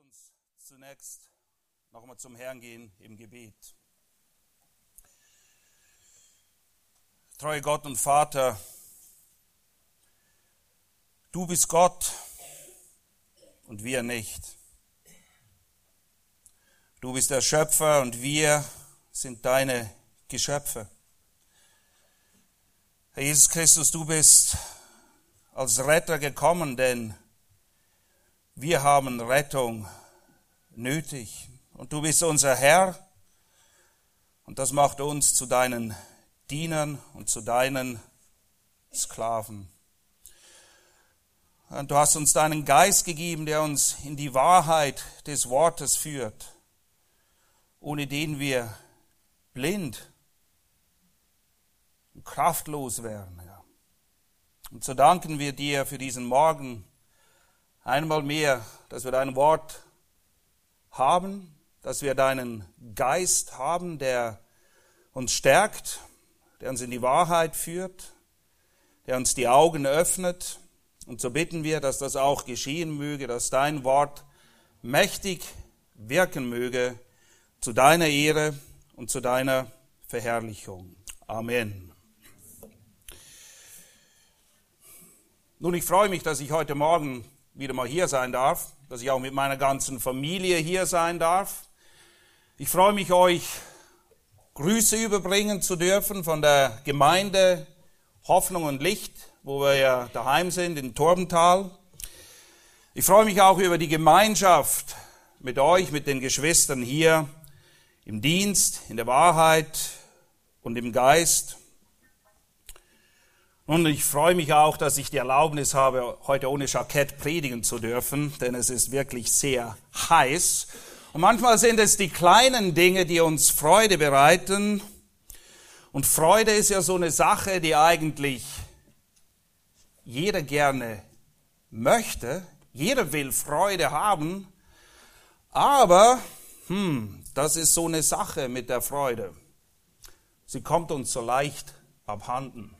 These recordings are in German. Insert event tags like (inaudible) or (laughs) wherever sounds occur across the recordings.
uns zunächst nochmal zum Herrn gehen im Gebet. Treue Gott und Vater, du bist Gott und wir nicht. Du bist der Schöpfer und wir sind deine Geschöpfe. Herr Jesus Christus, du bist als Retter gekommen, denn wir haben Rettung nötig. Und du bist unser Herr. Und das macht uns zu deinen Dienern und zu deinen Sklaven. Und du hast uns deinen Geist gegeben, der uns in die Wahrheit des Wortes führt, ohne den wir blind und kraftlos wären. Und so danken wir dir für diesen Morgen einmal mehr, dass wir dein Wort haben, dass wir deinen Geist haben, der uns stärkt, der uns in die Wahrheit führt, der uns die Augen öffnet. Und so bitten wir, dass das auch geschehen möge, dass dein Wort mächtig wirken möge zu deiner Ehre und zu deiner Verherrlichung. Amen. Nun, ich freue mich, dass ich heute Morgen wieder mal hier sein darf, dass ich auch mit meiner ganzen Familie hier sein darf. Ich freue mich, euch Grüße überbringen zu dürfen von der Gemeinde Hoffnung und Licht, wo wir ja daheim sind in Torbental. Ich freue mich auch über die Gemeinschaft mit euch, mit den Geschwistern hier im Dienst, in der Wahrheit und im Geist. Und ich freue mich auch, dass ich die Erlaubnis habe, heute ohne Jackett predigen zu dürfen, denn es ist wirklich sehr heiß. Und manchmal sind es die kleinen Dinge, die uns Freude bereiten. Und Freude ist ja so eine Sache, die eigentlich jeder gerne möchte. Jeder will Freude haben. Aber, hm, das ist so eine Sache mit der Freude. Sie kommt uns so leicht abhanden.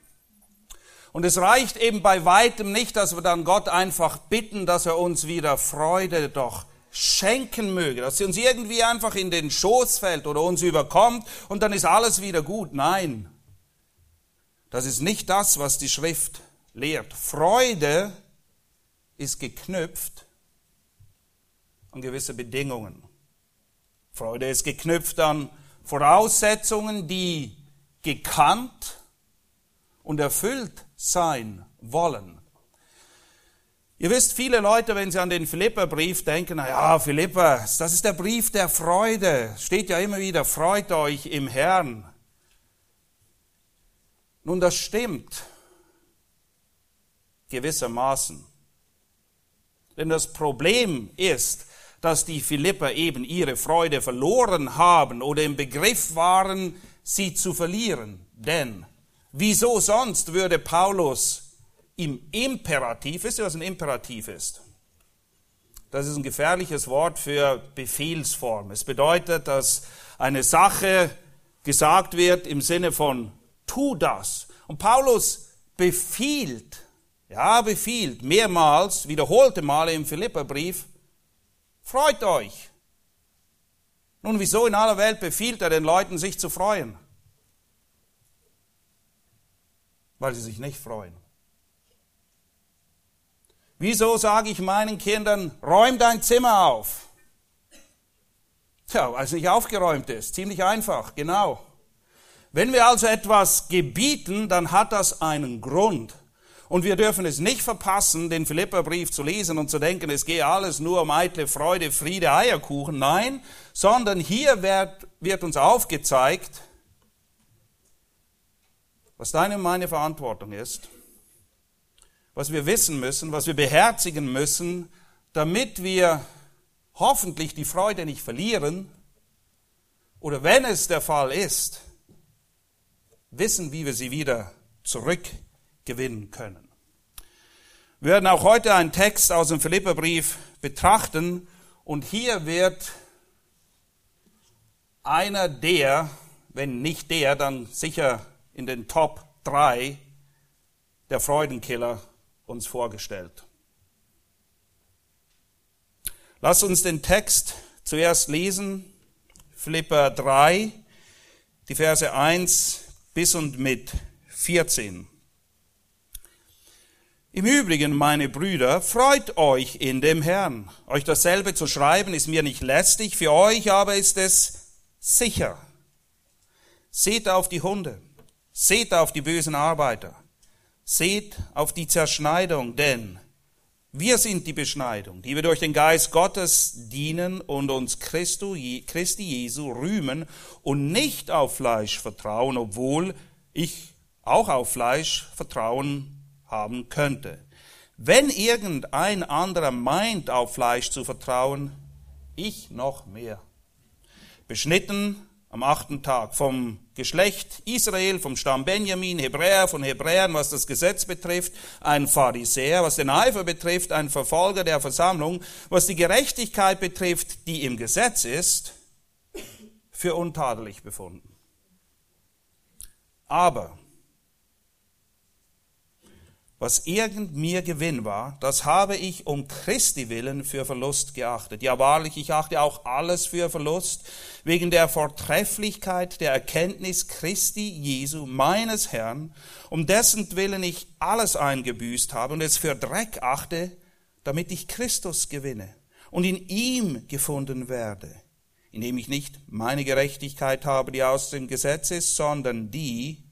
Und es reicht eben bei weitem nicht, dass wir dann Gott einfach bitten, dass er uns wieder Freude doch schenken möge, dass sie uns irgendwie einfach in den Schoß fällt oder uns überkommt und dann ist alles wieder gut. Nein, das ist nicht das, was die Schrift lehrt. Freude ist geknüpft an gewisse Bedingungen. Freude ist geknüpft an Voraussetzungen, die gekannt und erfüllt sein wollen. Ihr wisst, viele Leute, wenn sie an den Philipperbrief denken, na ja, Philipper, das ist der Brief der Freude. Steht ja immer wieder, freut euch im Herrn. Nun, das stimmt gewissermaßen. Denn das Problem ist, dass die Philipper eben ihre Freude verloren haben oder im Begriff waren, sie zu verlieren. Denn Wieso sonst würde Paulus im Imperativ, wisst ihr, was ein Imperativ ist? Das ist ein gefährliches Wort für Befehlsform. Es bedeutet, dass eine Sache gesagt wird im Sinne von tu das. Und Paulus befiehlt, ja, befiehlt mehrmals, wiederholte Male im Philipperbrief, freut euch. Nun, wieso in aller Welt befiehlt er den Leuten, sich zu freuen? Weil sie sich nicht freuen. Wieso sage ich meinen Kindern, räum dein Zimmer auf? Tja, weil es nicht aufgeräumt ist. Ziemlich einfach, genau. Wenn wir also etwas gebieten, dann hat das einen Grund. Und wir dürfen es nicht verpassen, den Philipperbrief zu lesen und zu denken, es gehe alles nur um eitle Freude, Friede, Eierkuchen. Nein, sondern hier wird, wird uns aufgezeigt, was deine und meine Verantwortung ist, was wir wissen müssen, was wir beherzigen müssen, damit wir hoffentlich die Freude nicht verlieren oder wenn es der Fall ist, wissen, wie wir sie wieder zurückgewinnen können. Wir werden auch heute einen Text aus dem Philipperbrief betrachten und hier wird einer der, wenn nicht der, dann sicher in den Top 3 der Freudenkiller uns vorgestellt. Lass uns den Text zuerst lesen. Philipper 3, die Verse 1 bis und mit 14. Im Übrigen, meine Brüder, freut euch in dem Herrn. Euch dasselbe zu schreiben ist mir nicht lästig, für euch aber ist es sicher. Seht auf die Hunde, seht auf die bösen Arbeiter, seht auf die Zerschneidung, denn wir sind die Beschneidung, die wir durch den Geist Gottes dienen und uns Christi Jesu rühmen und nicht auf Fleisch vertrauen, obwohl ich auch auf Fleisch vertrauen haben könnte. Wenn irgendein anderer meint, auf Fleisch zu vertrauen, ich noch mehr. Beschnitten am achten Tag vom Geschlecht Israel, vom Stamm Benjamin, Hebräer, von Hebräern, was das Gesetz betrifft, ein Pharisäer, was den Eifer betrifft, ein Verfolger der Versammlung, was die Gerechtigkeit betrifft, die im Gesetz ist, für untadelig befunden. Aber was irgend mir Gewinn war, das habe ich um Christi willen für Verlust geachtet. Ja wahrlich, ich achte auch alles für Verlust, wegen der Vortrefflichkeit der Erkenntnis Christi Jesu, meines Herrn, um dessen Willen ich alles eingebüßt habe und es für Dreck achte, damit ich Christus gewinne und in ihm gefunden werde, indem ich nicht meine Gerechtigkeit habe, die aus dem Gesetz ist, sondern die,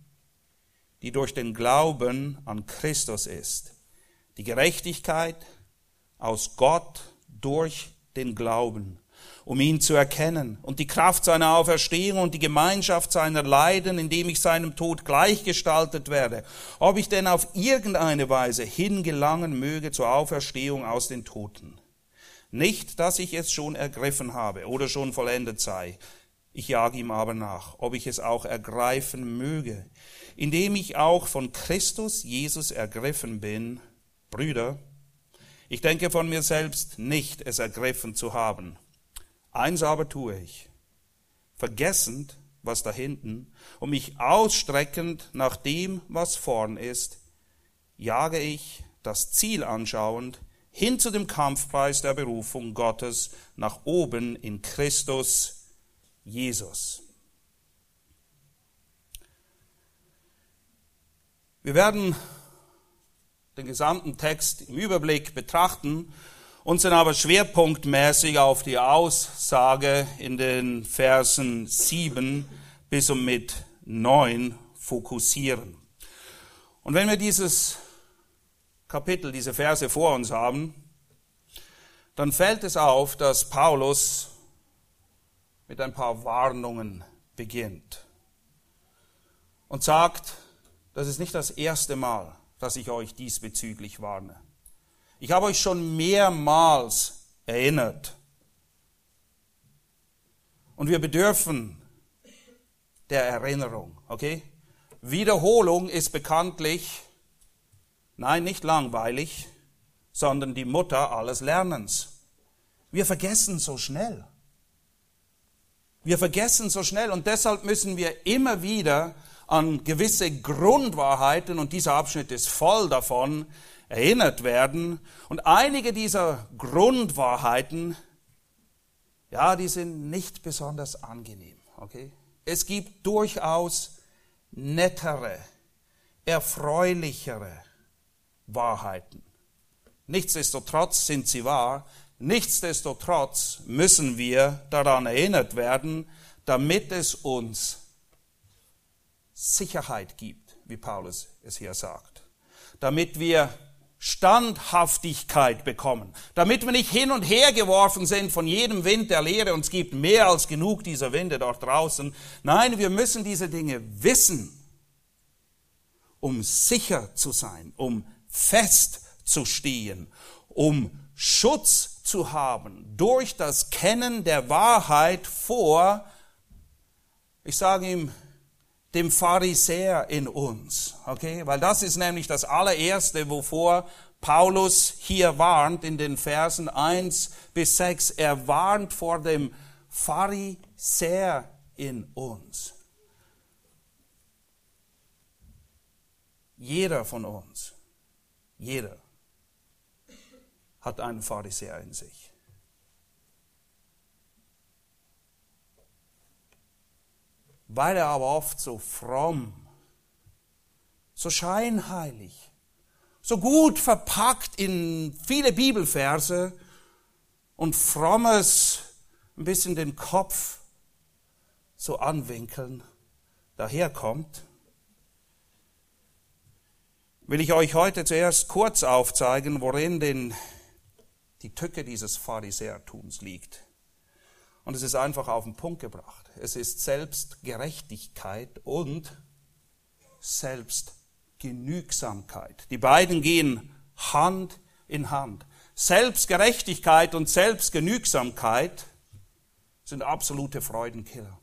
die durch den Glauben an Christus ist. Die Gerechtigkeit aus Gott durch den Glauben, um ihn zu erkennen und die Kraft seiner Auferstehung und die Gemeinschaft seiner Leiden, indem ich seinem Tod gleichgestaltet werde, ob ich denn auf irgendeine Weise hingelangen möge zur Auferstehung aus den Toten. Nicht, dass ich es schon ergriffen habe oder schon vollendet sei, ich jage ihm aber nach, ob ich es auch ergreifen möge indem ich auch von Christus Jesus ergriffen bin, Brüder, ich denke von mir selbst nicht, es ergriffen zu haben. Eins aber tue ich, vergessend, was da hinten, und mich ausstreckend nach dem, was vorn ist, jage ich, das Ziel anschauend, hin zu dem Kampfpreis der Berufung Gottes nach oben in Christus Jesus. Wir werden den gesamten Text im Überblick betrachten, uns dann aber schwerpunktmäßig auf die Aussage in den Versen 7 bis und mit 9 fokussieren. Und wenn wir dieses Kapitel, diese Verse vor uns haben, dann fällt es auf, dass Paulus mit ein paar Warnungen beginnt und sagt, das ist nicht das erste Mal, dass ich euch diesbezüglich warne. Ich habe euch schon mehrmals erinnert. Und wir bedürfen der Erinnerung, okay? Wiederholung ist bekanntlich, nein, nicht langweilig, sondern die Mutter alles Lernens. Wir vergessen so schnell. Wir vergessen so schnell und deshalb müssen wir immer wieder an gewisse Grundwahrheiten, und dieser Abschnitt ist voll davon, erinnert werden. Und einige dieser Grundwahrheiten, ja, die sind nicht besonders angenehm. Okay? Es gibt durchaus nettere, erfreulichere Wahrheiten. Nichtsdestotrotz sind sie wahr. Nichtsdestotrotz müssen wir daran erinnert werden, damit es uns Sicherheit gibt, wie Paulus es hier sagt. Damit wir Standhaftigkeit bekommen, damit wir nicht hin und her geworfen sind von jedem Wind der Lehre, und es gibt mehr als genug dieser Winde dort draußen. Nein, wir müssen diese Dinge wissen, um sicher zu sein, um fest zu stehen, um Schutz zu haben durch das Kennen der Wahrheit vor, ich sage ihm dem Pharisäer in uns. Okay? Weil das ist nämlich das allererste, wovor Paulus hier warnt in den Versen 1 bis 6. Er warnt vor dem Pharisäer in uns. Jeder von uns, jeder hat einen Pharisäer in sich. Weil er aber oft so fromm, so scheinheilig, so gut verpackt in viele Bibelverse und frommes ein bisschen den Kopf so anwinkeln daherkommt, will ich euch heute zuerst kurz aufzeigen, worin den die Tücke dieses Pharisäertums liegt. Und es ist einfach auf den Punkt gebracht. Es ist Selbstgerechtigkeit und Selbstgenügsamkeit. Die beiden gehen Hand in Hand. Selbstgerechtigkeit und Selbstgenügsamkeit sind absolute Freudenkiller.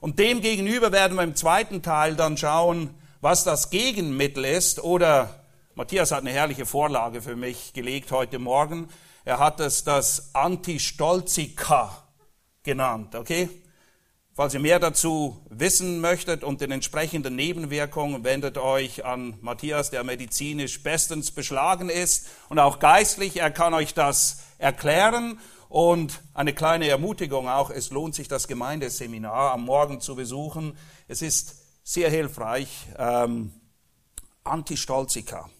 Und dem gegenüber werden wir im zweiten Teil dann schauen, was das Gegenmittel ist. Oder Matthias hat eine herrliche Vorlage für mich gelegt heute Morgen. Er hat es das Antistolzika genannt, okay? Falls ihr mehr dazu wissen möchtet und den entsprechenden Nebenwirkungen, wendet euch an Matthias, der medizinisch bestens beschlagen ist und auch geistlich. Er kann euch das erklären. Und eine kleine Ermutigung auch, es lohnt sich, das Gemeindeseminar am Morgen zu besuchen. Es ist sehr hilfreich. Ähm, Antistolzika,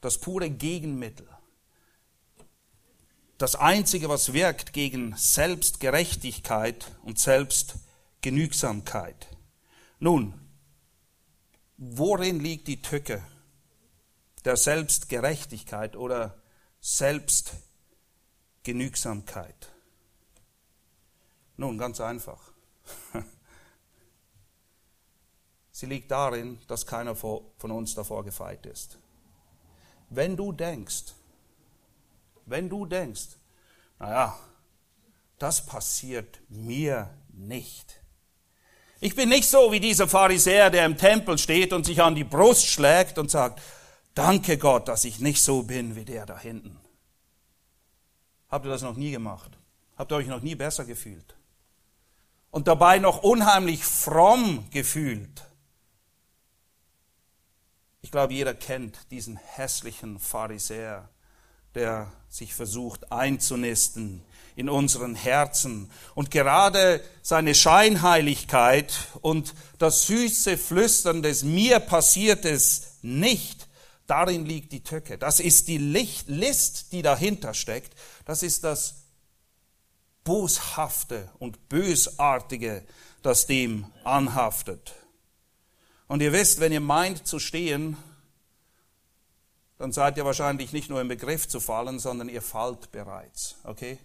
das pure Gegenmittel das Einzige, was wirkt gegen Selbstgerechtigkeit und Selbstgenügsamkeit. Nun, worin liegt die Tücke der Selbstgerechtigkeit oder Selbstgenügsamkeit? Nun, ganz einfach. (laughs) Sie liegt darin, dass keiner von uns davor gefeit ist. Wenn du denkst, wenn du denkst, naja, das passiert mir nicht. Ich bin nicht so wie dieser Pharisäer, der im Tempel steht und sich an die Brust schlägt und sagt, danke Gott, dass ich nicht so bin wie der da hinten. Habt ihr das noch nie gemacht? Habt ihr euch noch nie besser gefühlt? Und dabei noch unheimlich fromm gefühlt? Ich glaube, jeder kennt diesen hässlichen Pharisäer, der sich versucht einzunisten in unseren Herzen. Und gerade seine Scheinheiligkeit und das süße Flüstern des mir passiert es nicht, darin liegt die Tücke. Das ist die Licht, List, die dahinter steckt. Das ist das Boshafte und Bösartige, das dem anhaftet. Und ihr wisst, wenn ihr meint zu stehen, dann seid ihr wahrscheinlich nicht nur im Begriff zu fallen, sondern ihr fallt bereits. Okay?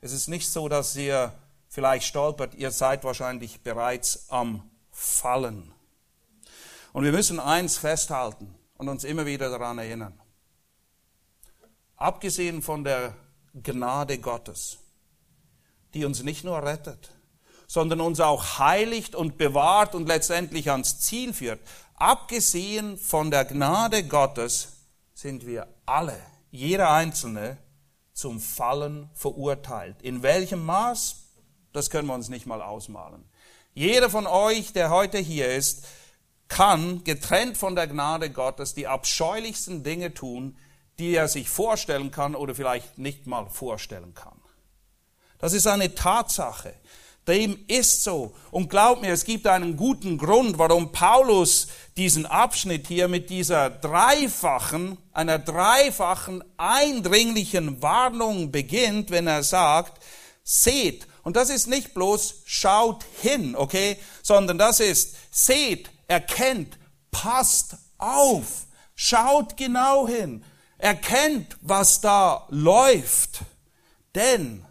Es ist nicht so, dass ihr vielleicht stolpert, ihr seid wahrscheinlich bereits am Fallen. Und wir müssen eins festhalten und uns immer wieder daran erinnern. Abgesehen von der Gnade Gottes, die uns nicht nur rettet, sondern uns auch heiligt und bewahrt und letztendlich ans Ziel führt, abgesehen von der Gnade Gottes sind wir alle, jeder Einzelne, zum Fallen verurteilt. In welchem Maß? Das können wir uns nicht mal ausmalen. Jeder von euch, der heute hier ist, kann, getrennt von der Gnade Gottes, die abscheulichsten Dinge tun, die er sich vorstellen kann oder vielleicht nicht mal vorstellen kann. Das ist eine Tatsache. Dem ist so. Und glaub mir, es gibt einen guten Grund, warum Paulus diesen Abschnitt hier mit dieser dreifachen, einer dreifachen eindringlichen Warnung beginnt, wenn er sagt, seht. Und das ist nicht bloß schaut hin, okay, sondern das ist seht, erkennt, passt auf, schaut genau hin, erkennt, was da läuft. Denn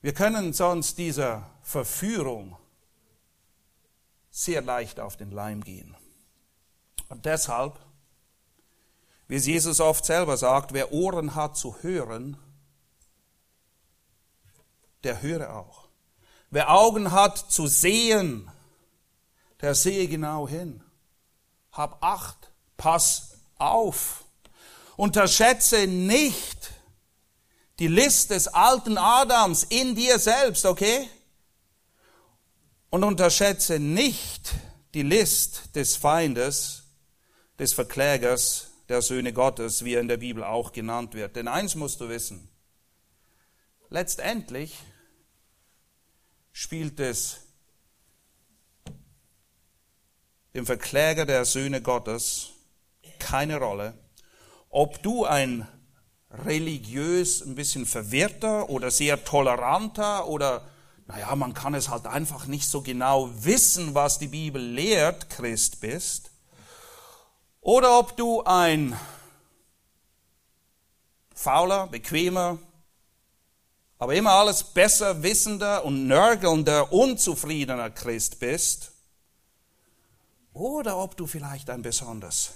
wir können sonst dieser Verführung sehr leicht auf den Leim gehen. Und deshalb, wie es Jesus oft selber sagt, wer Ohren hat zu hören, der höre auch. Wer Augen hat zu sehen, der sehe genau hin. Hab Acht, pass auf. Unterschätze nicht, die List des alten Adams in dir selbst, okay? Und unterschätze nicht die List des Feindes, des Verklägers, der Söhne Gottes, wie er in der Bibel auch genannt wird. Denn eins musst du wissen. Letztendlich spielt es dem Verkläger der Söhne Gottes keine Rolle, ob du ein religiös ein bisschen verwirrter oder sehr toleranter oder, naja, man kann es halt einfach nicht so genau wissen, was die Bibel lehrt, Christ bist, oder ob du ein fauler, bequemer, aber immer alles besser wissender und nörgelnder, unzufriedener Christ bist, oder ob du vielleicht ein besonders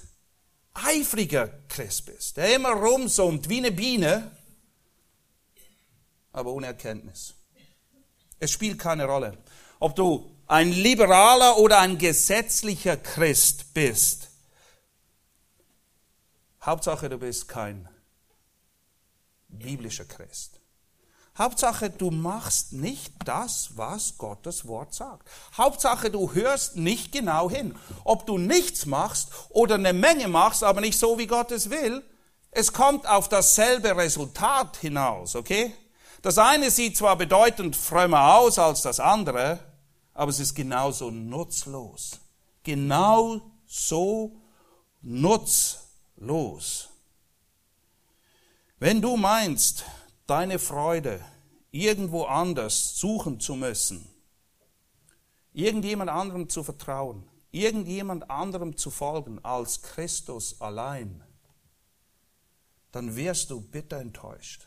eifriger Christ bist, der immer rumsummt wie eine Biene, aber ohne Erkenntnis. Es spielt keine Rolle, ob du ein liberaler oder ein gesetzlicher Christ bist. Hauptsache, du bist kein biblischer Christ. Hauptsache, du machst nicht das, was Gottes Wort sagt. Hauptsache, du hörst nicht genau hin. Ob du nichts machst oder eine Menge machst, aber nicht so, wie Gott es will, es kommt auf dasselbe Resultat hinaus, okay? Das eine sieht zwar bedeutend frömmer aus als das andere, aber es ist genauso nutzlos. Genau so nutzlos. Wenn du meinst, deine Freude irgendwo anders suchen zu müssen, irgendjemand anderem zu vertrauen, irgendjemand anderem zu folgen als Christus allein, dann wirst du bitter enttäuscht.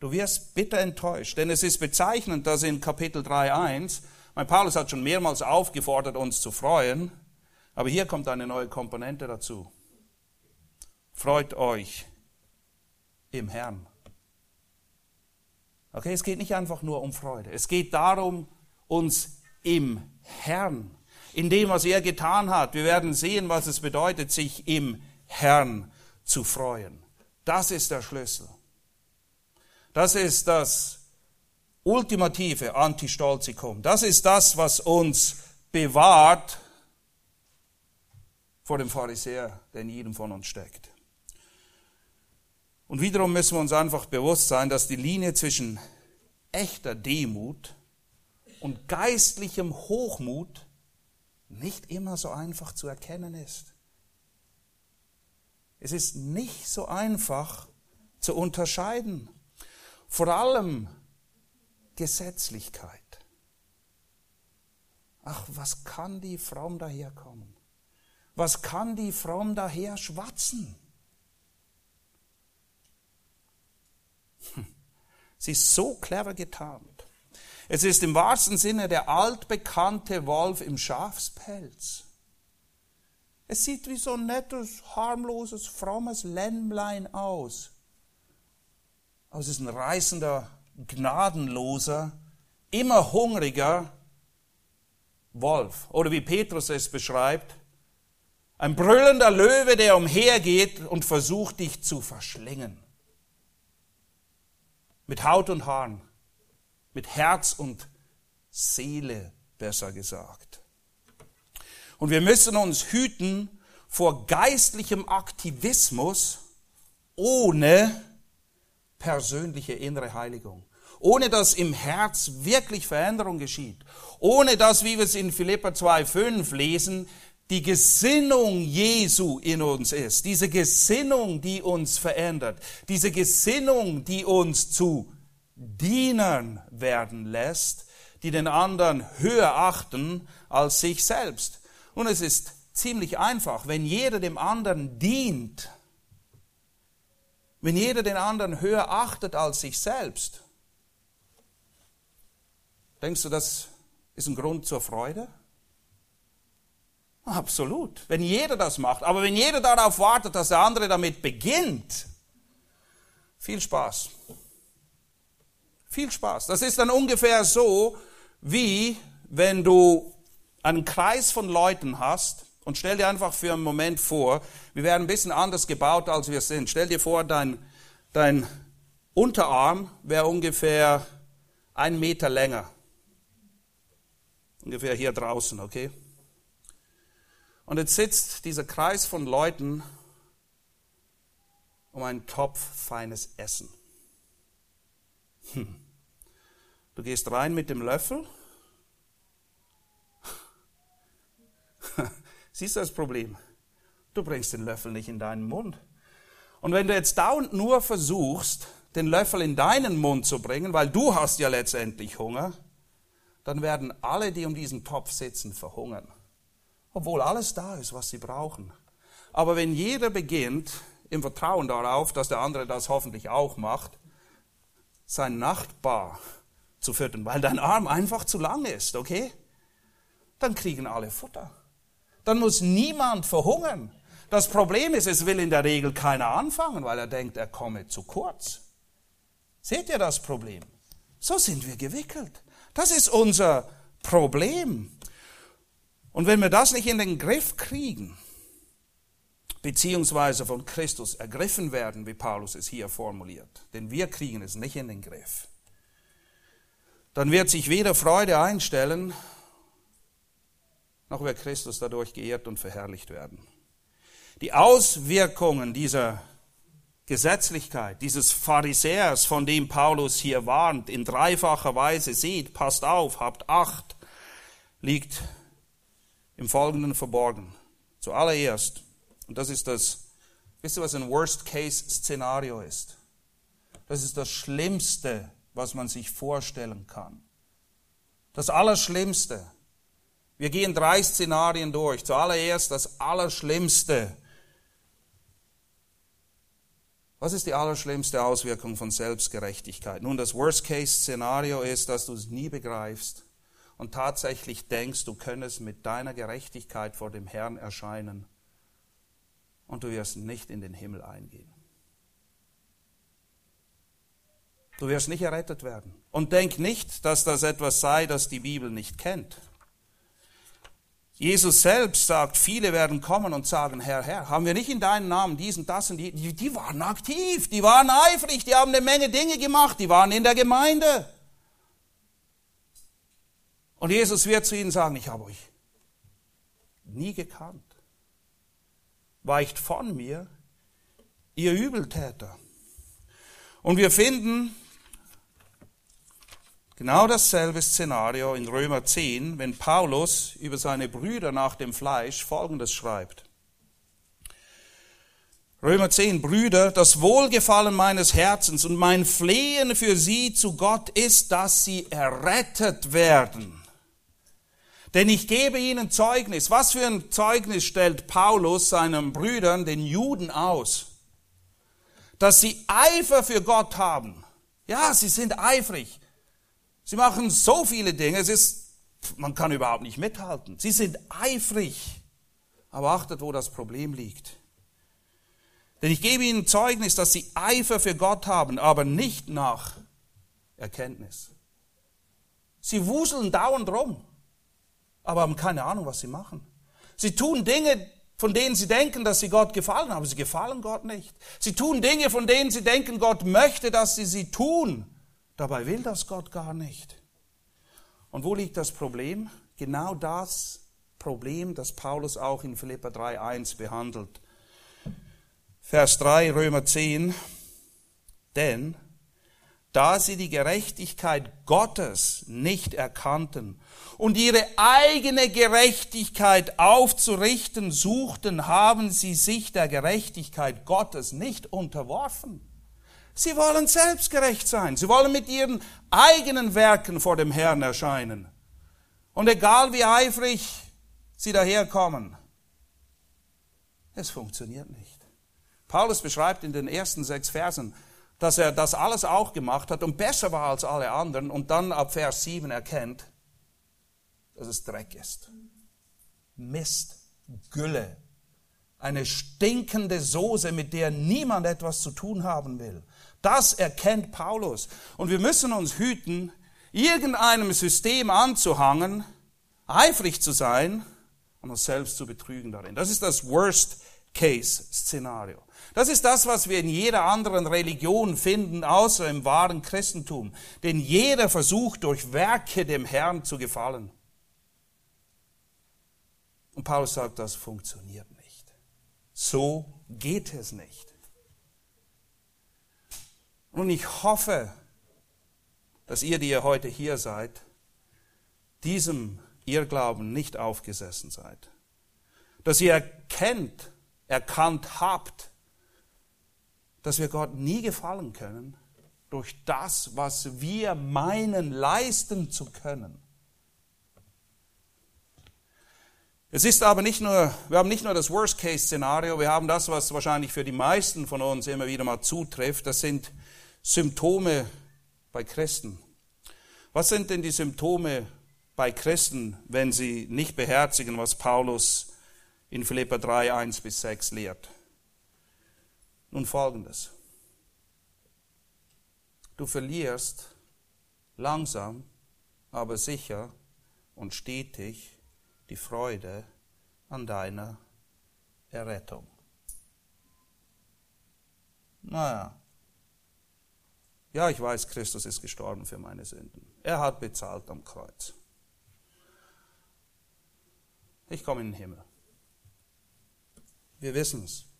Du wirst bitter enttäuscht, denn es ist bezeichnend, dass in Kapitel 3.1, mein Paulus hat schon mehrmals aufgefordert, uns zu freuen, aber hier kommt eine neue Komponente dazu. Freut euch im Herrn. Okay, es geht nicht einfach nur um Freude. Es geht darum, uns im Herrn, in dem, was er getan hat. Wir werden sehen, was es bedeutet, sich im Herrn zu freuen. Das ist der Schlüssel. Das ist das ultimative Antistolzikum. Das ist das, was uns bewahrt vor dem Pharisäer, der in jedem von uns steckt. Und wiederum müssen wir uns einfach bewusst sein, dass die Linie zwischen echter Demut und geistlichem Hochmut nicht immer so einfach zu erkennen ist. Es ist nicht so einfach zu unterscheiden. Vor allem Gesetzlichkeit. Ach, was kann die fromm daherkommen? Was kann die fromm daher schwatzen? Sie ist so clever getarnt. Es ist im wahrsten Sinne der altbekannte Wolf im Schafspelz. Es sieht wie so ein nettes, harmloses, frommes Lämmlein aus. Aber es ist ein reißender, gnadenloser, immer hungriger Wolf. Oder wie Petrus es beschreibt, ein brüllender Löwe, der umhergeht und versucht, dich zu verschlingen mit Haut und Haaren, mit Herz und Seele besser gesagt. Und wir müssen uns hüten vor geistlichem Aktivismus ohne persönliche innere Heiligung. Ohne dass im Herz wirklich Veränderung geschieht. Ohne dass, wie wir es in Philippa 2,5 lesen, die Gesinnung Jesu in uns ist, diese Gesinnung, die uns verändert, diese Gesinnung, die uns zu Dienern werden lässt, die den anderen höher achten als sich selbst. Und es ist ziemlich einfach, wenn jeder dem anderen dient, wenn jeder den anderen höher achtet als sich selbst, denkst du, das ist ein Grund zur Freude? Absolut. Wenn jeder das macht. Aber wenn jeder darauf wartet, dass der andere damit beginnt, viel Spaß. Viel Spaß. Das ist dann ungefähr so, wie wenn du einen Kreis von Leuten hast und stell dir einfach für einen Moment vor, wir werden ein bisschen anders gebaut, als wir sind. Stell dir vor, dein, dein Unterarm wäre ungefähr ein Meter länger. Ungefähr hier draußen, okay? Und jetzt sitzt dieser Kreis von Leuten um einen Topf feines Essen. Hm. Du gehst rein mit dem Löffel. (laughs) Siehst du das Problem? Du bringst den Löffel nicht in deinen Mund. Und wenn du jetzt dauernd nur versuchst, den Löffel in deinen Mund zu bringen, weil du hast ja letztendlich Hunger, dann werden alle, die um diesen Topf sitzen, verhungern. Obwohl alles da ist, was sie brauchen. Aber wenn jeder beginnt, im Vertrauen darauf, dass der andere das hoffentlich auch macht, sein Nachbar zu füttern, weil dein Arm einfach zu lang ist, okay? Dann kriegen alle Futter. Dann muss niemand verhungern. Das Problem ist, es will in der Regel keiner anfangen, weil er denkt, er komme zu kurz. Seht ihr das Problem? So sind wir gewickelt. Das ist unser Problem. Und wenn wir das nicht in den Griff kriegen, beziehungsweise von Christus ergriffen werden, wie Paulus es hier formuliert, denn wir kriegen es nicht in den Griff, dann wird sich weder Freude einstellen, noch wird Christus dadurch geehrt und verherrlicht werden. Die Auswirkungen dieser Gesetzlichkeit, dieses Pharisäers, von dem Paulus hier warnt, in dreifacher Weise sieht, passt auf, habt Acht, liegt im Folgenden verborgen. Zuallererst und das ist das, wisst ihr, was ein Worst-Case-Szenario ist? Das ist das Schlimmste, was man sich vorstellen kann. Das Allerschlimmste. Wir gehen drei Szenarien durch. Zuallererst das Allerschlimmste. Was ist die allerschlimmste Auswirkung von Selbstgerechtigkeit? Nun, das Worst-Case-Szenario ist, dass du es nie begreifst und tatsächlich denkst, du könntest mit deiner Gerechtigkeit vor dem Herrn erscheinen und du wirst nicht in den Himmel eingehen. Du wirst nicht errettet werden. Und denk nicht, dass das etwas sei, das die Bibel nicht kennt. Jesus selbst sagt, viele werden kommen und sagen, Herr, Herr, haben wir nicht in deinem Namen diesen, das und die, die, die waren aktiv, die waren eifrig, die haben eine Menge Dinge gemacht, die waren in der Gemeinde. Und Jesus wird zu ihnen sagen, ich habe euch nie gekannt weicht von mir, ihr Übeltäter. Und wir finden genau dasselbe Szenario in Römer 10, wenn Paulus über seine Brüder nach dem Fleisch Folgendes schreibt. Römer 10, Brüder, das Wohlgefallen meines Herzens und mein Flehen für sie zu Gott ist, dass sie errettet werden. Denn ich gebe ihnen Zeugnis. Was für ein Zeugnis stellt Paulus seinen Brüdern, den Juden, aus? Dass sie Eifer für Gott haben. Ja, sie sind eifrig. Sie machen so viele Dinge, es ist, man kann überhaupt nicht mithalten. Sie sind eifrig. Aber achtet, wo das Problem liegt. Denn ich gebe ihnen Zeugnis, dass sie Eifer für Gott haben, aber nicht nach Erkenntnis. Sie wuseln dauernd rum aber haben keine Ahnung, was sie machen. Sie tun Dinge, von denen sie denken, dass sie Gott gefallen, aber sie gefallen Gott nicht. Sie tun Dinge, von denen sie denken, Gott möchte, dass sie sie tun. Dabei will das Gott gar nicht. Und wo liegt das Problem? Genau das Problem, das Paulus auch in Philippa 3.1 behandelt. Vers 3, Römer 10. Denn da sie die Gerechtigkeit Gottes nicht erkannten und ihre eigene Gerechtigkeit aufzurichten suchten, haben sie sich der Gerechtigkeit Gottes nicht unterworfen. Sie wollen selbstgerecht sein. Sie wollen mit ihren eigenen Werken vor dem Herrn erscheinen. Und egal wie eifrig sie daherkommen, es funktioniert nicht. Paulus beschreibt in den ersten sechs Versen, dass er das alles auch gemacht hat und besser war als alle anderen und dann ab Vers 7 erkennt, dass es Dreck ist. Mist, Gülle, eine stinkende Soße, mit der niemand etwas zu tun haben will. Das erkennt Paulus. Und wir müssen uns hüten, irgendeinem System anzuhangen, eifrig zu sein und uns selbst zu betrügen darin. Das ist das Worst-Case-Szenario. Das ist das, was wir in jeder anderen Religion finden, außer im wahren Christentum. Denn jeder versucht durch Werke dem Herrn zu gefallen. Und Paulus sagt, das funktioniert nicht. So geht es nicht. Und ich hoffe, dass ihr, die ihr heute hier seid, diesem Irrglauben nicht aufgesessen seid. Dass ihr erkennt, erkannt habt, dass wir Gott nie gefallen können durch das, was wir meinen leisten zu können. Es ist aber nicht nur, wir haben nicht nur das Worst-Case-Szenario, wir haben das, was wahrscheinlich für die meisten von uns immer wieder mal zutrifft. Das sind Symptome bei Christen. Was sind denn die Symptome bei Christen, wenn sie nicht beherzigen, was Paulus in Philippa 3, 1 bis 6 lehrt? Nun folgendes. Du verlierst langsam, aber sicher und stetig die Freude an deiner Errettung. Naja, ja, ich weiß, Christus ist gestorben für meine Sünden. Er hat bezahlt am Kreuz. Ich komme in den Himmel. Wir wissen es.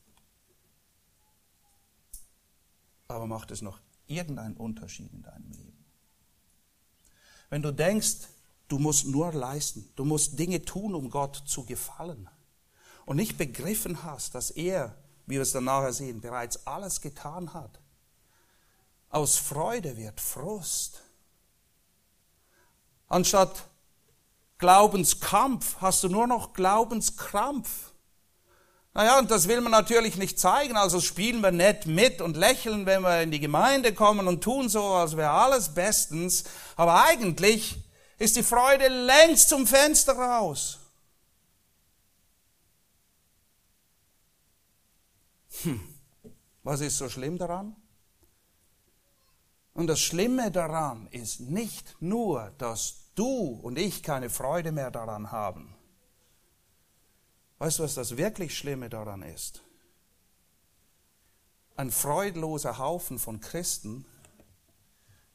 Aber macht es noch irgendeinen Unterschied in deinem Leben? Wenn du denkst, du musst nur leisten, du musst Dinge tun, um Gott zu gefallen und nicht begriffen hast, dass er, wie wir es dann nachher sehen, bereits alles getan hat, aus Freude wird Frust. Anstatt Glaubenskampf hast du nur noch Glaubenskrampf. Naja, und das will man natürlich nicht zeigen, also spielen wir nett mit und lächeln, wenn wir in die Gemeinde kommen und tun so, als wäre alles bestens. Aber eigentlich ist die Freude längst zum Fenster raus. Hm, was ist so schlimm daran? Und das Schlimme daran ist nicht nur, dass du und ich keine Freude mehr daran haben. Weißt du, was das wirklich Schlimme daran ist? Ein freudloser Haufen von Christen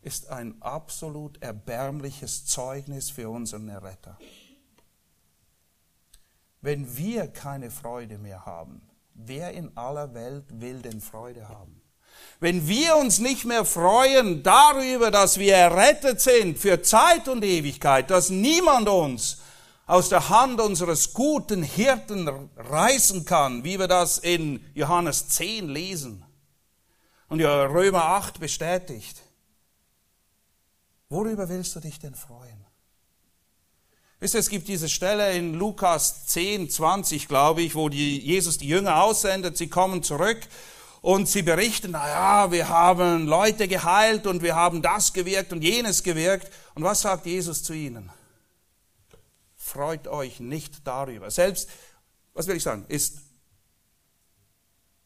ist ein absolut erbärmliches Zeugnis für unseren Erretter. Wenn wir keine Freude mehr haben, wer in aller Welt will denn Freude haben? Wenn wir uns nicht mehr freuen darüber, dass wir errettet sind für Zeit und Ewigkeit, dass niemand uns aus der Hand unseres guten Hirten reißen kann, wie wir das in Johannes 10 lesen und ja Römer 8 bestätigt. Worüber willst du dich denn freuen? Wisst ihr, es gibt diese Stelle in Lukas 10, 20, glaube ich, wo die, Jesus die Jünger aussendet, sie kommen zurück und sie berichten, na ja, wir haben Leute geheilt und wir haben das gewirkt und jenes gewirkt. Und was sagt Jesus zu ihnen? Freut euch nicht darüber. Selbst, was will ich sagen, ist,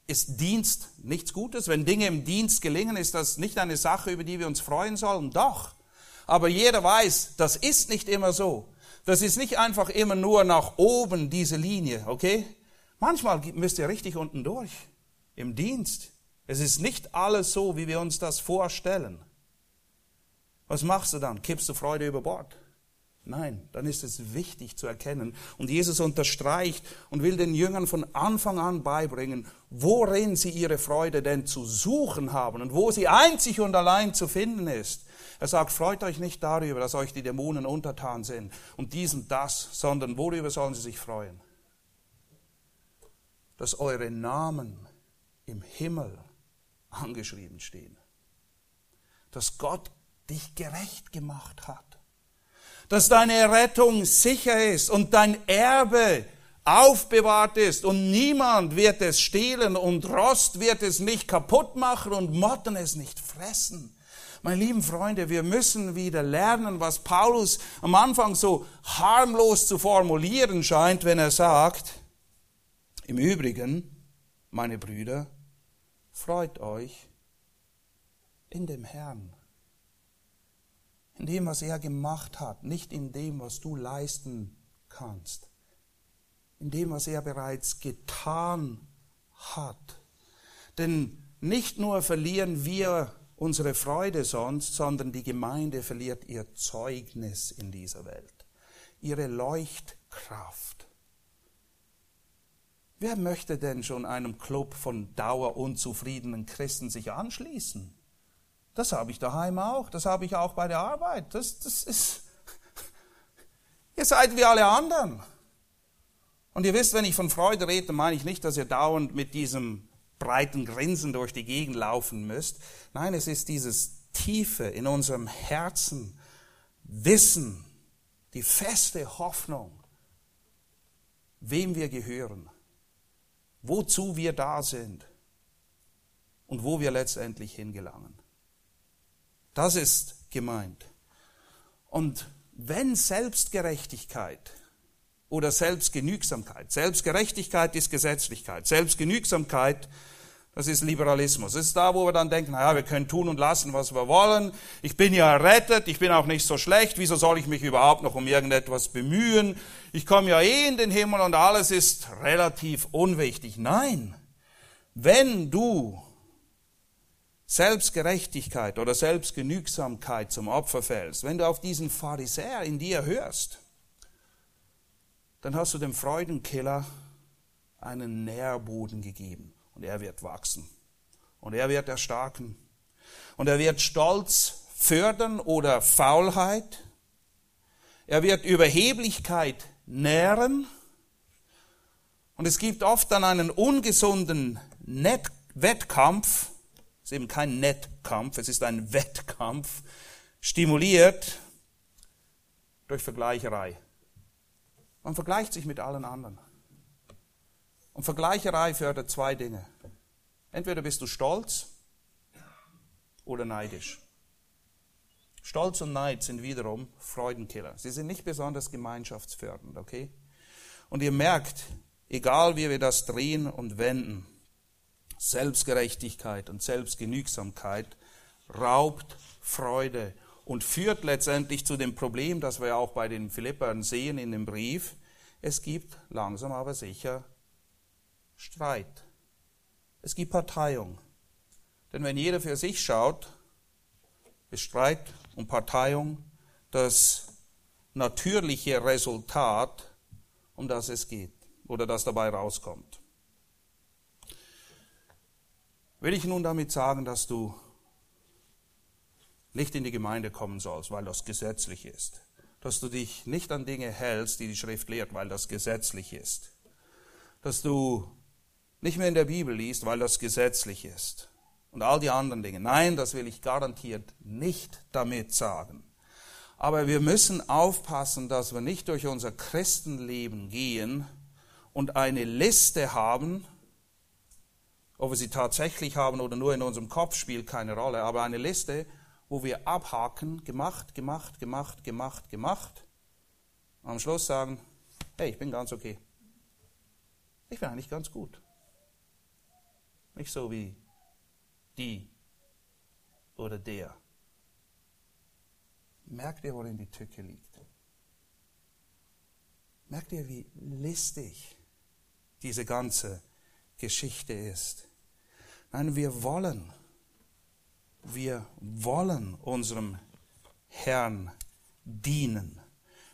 ist Dienst nichts Gutes? Wenn Dinge im Dienst gelingen, ist das nicht eine Sache, über die wir uns freuen sollen? Doch. Aber jeder weiß, das ist nicht immer so. Das ist nicht einfach immer nur nach oben diese Linie, okay? Manchmal müsst ihr richtig unten durch im Dienst. Es ist nicht alles so, wie wir uns das vorstellen. Was machst du dann? Kippst du Freude über Bord? Nein, dann ist es wichtig zu erkennen. Und Jesus unterstreicht und will den Jüngern von Anfang an beibringen, worin sie ihre Freude denn zu suchen haben und wo sie einzig und allein zu finden ist. Er sagt, freut euch nicht darüber, dass euch die Dämonen untertan sind und dies und das, sondern worüber sollen sie sich freuen? Dass eure Namen im Himmel angeschrieben stehen. Dass Gott dich gerecht gemacht hat. Dass deine Rettung sicher ist und dein Erbe aufbewahrt ist und niemand wird es stehlen und Rost wird es nicht kaputt machen und Motten es nicht fressen. Meine lieben Freunde, wir müssen wieder lernen, was Paulus am Anfang so harmlos zu formulieren scheint, wenn er sagt, im Übrigen, meine Brüder, freut euch in dem Herrn. In dem, was er gemacht hat, nicht in dem, was du leisten kannst. In dem, was er bereits getan hat. Denn nicht nur verlieren wir unsere Freude sonst, sondern die Gemeinde verliert ihr Zeugnis in dieser Welt, ihre Leuchtkraft. Wer möchte denn schon einem Club von dauerunzufriedenen Christen sich anschließen? Das habe ich daheim auch, das habe ich auch bei der Arbeit. Das, das ist, (laughs) ihr seid wie alle anderen. Und ihr wisst, wenn ich von Freude rede, meine ich nicht, dass ihr dauernd mit diesem breiten Grinsen durch die Gegend laufen müsst. Nein, es ist dieses Tiefe in unserem Herzen, Wissen, die feste Hoffnung, wem wir gehören, wozu wir da sind und wo wir letztendlich hingelangen. Das ist gemeint. Und wenn Selbstgerechtigkeit oder Selbstgenügsamkeit, Selbstgerechtigkeit ist Gesetzlichkeit, Selbstgenügsamkeit das ist Liberalismus. Das ist da, wo wir dann denken, naja, wir können tun und lassen, was wir wollen. Ich bin ja errettet, ich bin auch nicht so schlecht, wieso soll ich mich überhaupt noch um irgendetwas bemühen? Ich komme ja eh in den Himmel und alles ist relativ unwichtig. Nein, wenn du Selbstgerechtigkeit oder Selbstgenügsamkeit zum Opfer fällst, wenn du auf diesen Pharisäer in dir hörst, dann hast du dem Freudenkiller einen Nährboden gegeben und er wird wachsen und er wird erstarken und er wird Stolz fördern oder Faulheit. Er wird Überheblichkeit nähren und es gibt oft dann einen ungesunden Wettkampf, es ist eben kein Nettkampf, es ist ein Wettkampf, stimuliert durch Vergleicherei. Man vergleicht sich mit allen anderen. Und Vergleicherei fördert zwei Dinge. Entweder bist du stolz oder neidisch. Stolz und Neid sind wiederum Freudenkiller. Sie sind nicht besonders gemeinschaftsfördernd, okay? Und ihr merkt, egal wie wir das drehen und wenden, Selbstgerechtigkeit und Selbstgenügsamkeit raubt Freude und führt letztendlich zu dem Problem, das wir auch bei den Philippern sehen in dem Brief. Es gibt langsam aber sicher Streit. Es gibt Parteiung. Denn wenn jeder für sich schaut, ist Streit und Parteiung das natürliche Resultat, um das es geht oder das dabei rauskommt. Will ich nun damit sagen, dass du nicht in die Gemeinde kommen sollst, weil das gesetzlich ist, dass du dich nicht an Dinge hältst, die die Schrift lehrt, weil das gesetzlich ist, dass du nicht mehr in der Bibel liest, weil das gesetzlich ist. Und all die anderen Dinge. Nein, das will ich garantiert nicht damit sagen. Aber wir müssen aufpassen, dass wir nicht durch unser Christenleben gehen und eine Liste haben, ob wir sie tatsächlich haben oder nur in unserem Kopf, spielt keine Rolle, aber eine Liste, wo wir abhaken, gemacht, gemacht, gemacht, gemacht, gemacht, und am Schluss sagen, hey, ich bin ganz okay. Ich bin eigentlich ganz gut. Nicht so wie die oder der. Merkt ihr, worin die Tücke liegt? Merkt ihr, wie listig diese ganze Geschichte ist? Nein, wir wollen, wir wollen unserem Herrn dienen.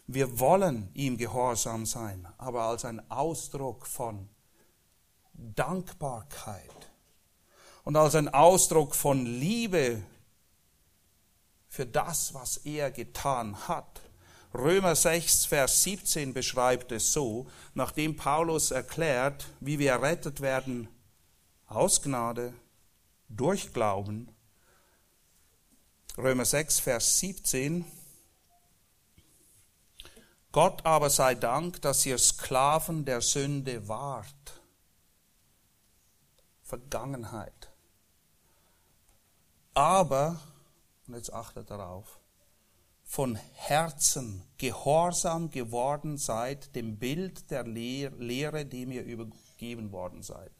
Wir wollen ihm gehorsam sein, aber als ein Ausdruck von Dankbarkeit und als ein Ausdruck von Liebe für das, was er getan hat. Römer 6, Vers 17 beschreibt es so, nachdem Paulus erklärt, wie wir errettet werden aus Gnade, durch Glauben. Römer 6, Vers 17. Gott aber sei Dank, dass ihr Sklaven der Sünde wart. Vergangenheit aber, und jetzt achtet darauf, von Herzen gehorsam geworden seid dem Bild der Lehre, die mir übergeben worden seid.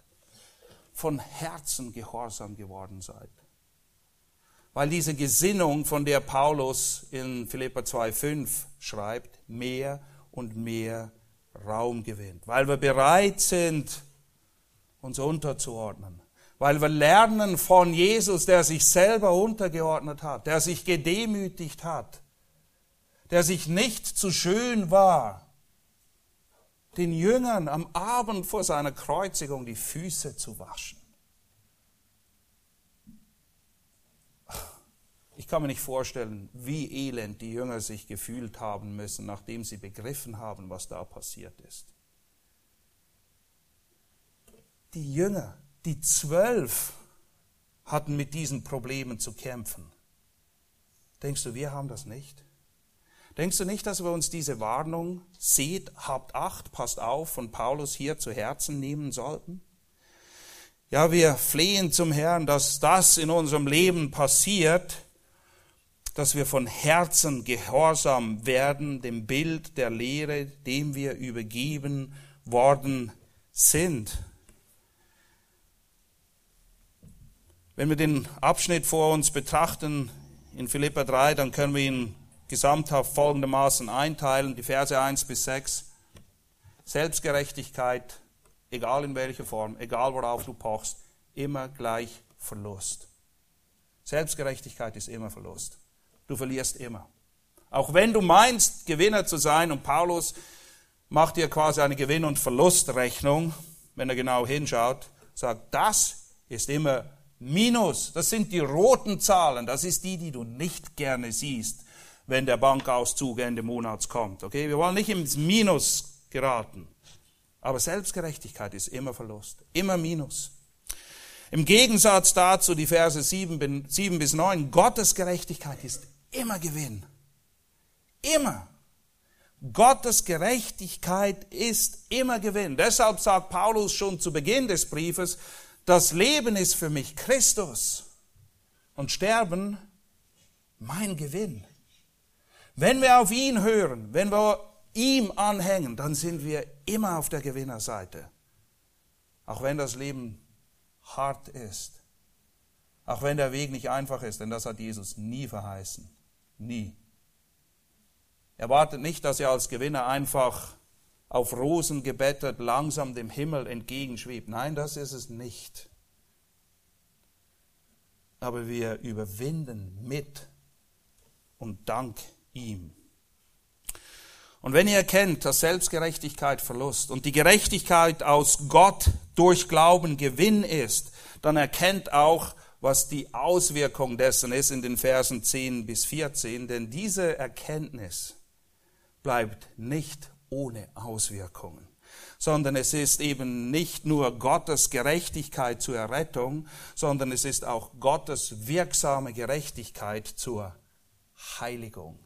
Von Herzen gehorsam geworden seid. Weil diese Gesinnung, von der Paulus in Philippa 2,5 schreibt, mehr und mehr Raum gewinnt. Weil wir bereit sind, uns unterzuordnen weil wir lernen von Jesus, der sich selber untergeordnet hat, der sich gedemütigt hat, der sich nicht zu schön war, den Jüngern am Abend vor seiner Kreuzigung die Füße zu waschen. kann mir nicht vorstellen, wie elend die Jünger sich gefühlt haben müssen, nachdem sie begriffen haben, was da passiert ist. Die Jünger, die zwölf, hatten mit diesen Problemen zu kämpfen. Denkst du, wir haben das nicht? Denkst du nicht, dass wir uns diese Warnung, seht, habt Acht, passt auf, von Paulus hier zu Herzen nehmen sollten? Ja, wir flehen zum Herrn, dass das in unserem Leben passiert, dass wir von Herzen gehorsam werden dem Bild der Lehre, dem wir übergeben worden sind. Wenn wir den Abschnitt vor uns betrachten in Philippa 3, dann können wir ihn gesamthaft folgendermaßen einteilen, die Verse 1 bis 6. Selbstgerechtigkeit, egal in welcher Form, egal worauf du pochst, immer gleich Verlust. Selbstgerechtigkeit ist immer Verlust. Du verlierst immer. Auch wenn du meinst, Gewinner zu sein, und Paulus macht dir quasi eine Gewinn- und Verlustrechnung, wenn er genau hinschaut, sagt, das ist immer Minus, das sind die roten Zahlen, das ist die, die du nicht gerne siehst, wenn der Bankauszug Ende Monats kommt. Okay, wir wollen nicht ins Minus geraten. Aber Selbstgerechtigkeit ist immer Verlust, immer Minus. Im Gegensatz dazu die Verse 7, 7 bis 9, Gottes Gerechtigkeit ist immer Gewinn. Immer. Gottes Gerechtigkeit ist immer Gewinn. Deshalb sagt Paulus schon zu Beginn des Briefes, das Leben ist für mich Christus und Sterben mein Gewinn. Wenn wir auf ihn hören, wenn wir ihm anhängen, dann sind wir immer auf der Gewinnerseite. Auch wenn das Leben hart ist. Auch wenn der Weg nicht einfach ist, denn das hat Jesus nie verheißen. Nie. Er wartet nicht, dass er als Gewinner einfach auf Rosen gebettet langsam dem Himmel entgegenschwebt. Nein, das ist es nicht. Aber wir überwinden mit und dank ihm. Und wenn ihr erkennt, dass Selbstgerechtigkeit Verlust und die Gerechtigkeit aus Gott durch Glauben Gewinn ist, dann erkennt auch, was die Auswirkung dessen ist in den Versen 10 bis 14, denn diese Erkenntnis bleibt nicht ohne Auswirkungen, sondern es ist eben nicht nur Gottes Gerechtigkeit zur Errettung, sondern es ist auch Gottes wirksame Gerechtigkeit zur Heiligung.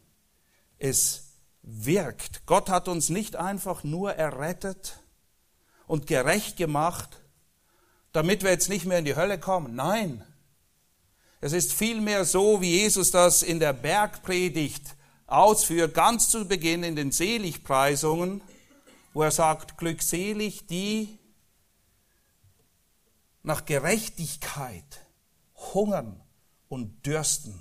Es wirkt. Gott hat uns nicht einfach nur errettet und gerecht gemacht, damit wir jetzt nicht mehr in die Hölle kommen. Nein. Es ist vielmehr so, wie Jesus das in der Bergpredigt ausführt, ganz zu Beginn in den Seligpreisungen, wo er sagt, glückselig die nach Gerechtigkeit hungern und dürsten.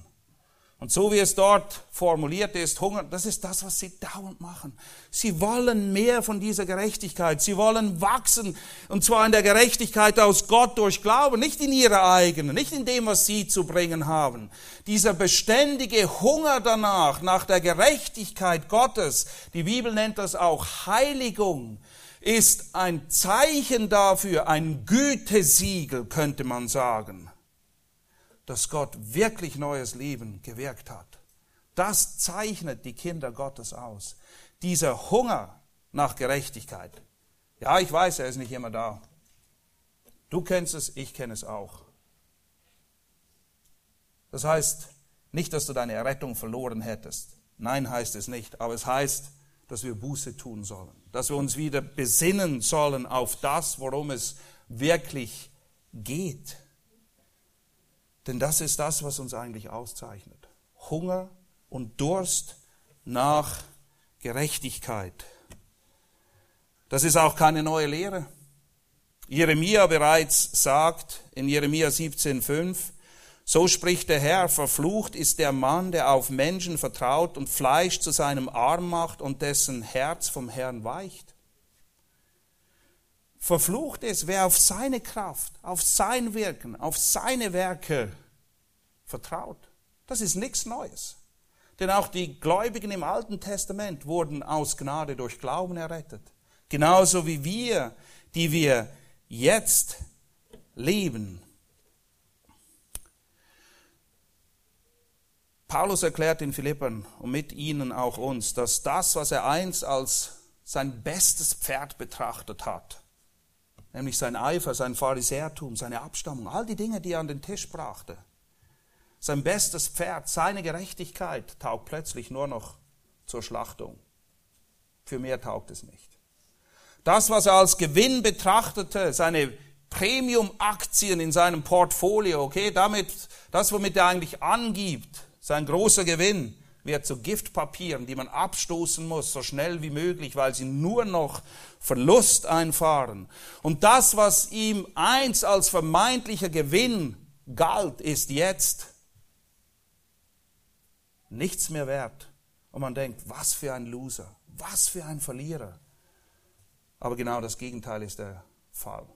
Und so wie es dort formuliert ist, Hunger, das ist das, was sie dauernd machen. Sie wollen mehr von dieser Gerechtigkeit. Sie wollen wachsen. Und zwar in der Gerechtigkeit aus Gott durch Glauben, nicht in ihrer eigenen, nicht in dem, was sie zu bringen haben. Dieser beständige Hunger danach, nach der Gerechtigkeit Gottes, die Bibel nennt das auch Heiligung, ist ein Zeichen dafür, ein Gütesiegel, könnte man sagen dass Gott wirklich neues Leben gewirkt hat. Das zeichnet die Kinder Gottes aus. Dieser Hunger nach Gerechtigkeit. Ja, ich weiß, er ist nicht immer da. Du kennst es, ich kenne es auch. Das heißt nicht, dass du deine Errettung verloren hättest. Nein, heißt es nicht. Aber es heißt, dass wir Buße tun sollen. Dass wir uns wieder besinnen sollen auf das, worum es wirklich geht. Denn das ist das, was uns eigentlich auszeichnet. Hunger und Durst nach Gerechtigkeit. Das ist auch keine neue Lehre. Jeremia bereits sagt in Jeremia 17,5, so spricht der Herr, verflucht ist der Mann, der auf Menschen vertraut und Fleisch zu seinem Arm macht und dessen Herz vom Herrn weicht. Verflucht ist, wer auf seine Kraft, auf sein Wirken, auf seine Werke vertraut. Das ist nichts Neues. Denn auch die Gläubigen im Alten Testament wurden aus Gnade durch Glauben errettet. Genauso wie wir, die wir jetzt leben. Paulus erklärt den Philippern und mit ihnen auch uns, dass das, was er einst als sein bestes Pferd betrachtet hat, nämlich sein Eifer, sein Pharisäertum, seine Abstammung, all die Dinge, die er an den Tisch brachte, sein bestes Pferd, seine Gerechtigkeit taugt plötzlich nur noch zur Schlachtung. Für mehr taugt es nicht. Das, was er als Gewinn betrachtete, seine Premium-Aktien in seinem Portfolio, okay, damit, das, womit er eigentlich angibt, sein großer Gewinn wird zu Giftpapieren, die man abstoßen muss, so schnell wie möglich, weil sie nur noch Verlust einfahren. Und das, was ihm einst als vermeintlicher Gewinn galt, ist jetzt nichts mehr wert. Und man denkt, was für ein Loser, was für ein Verlierer. Aber genau das Gegenteil ist der Fall.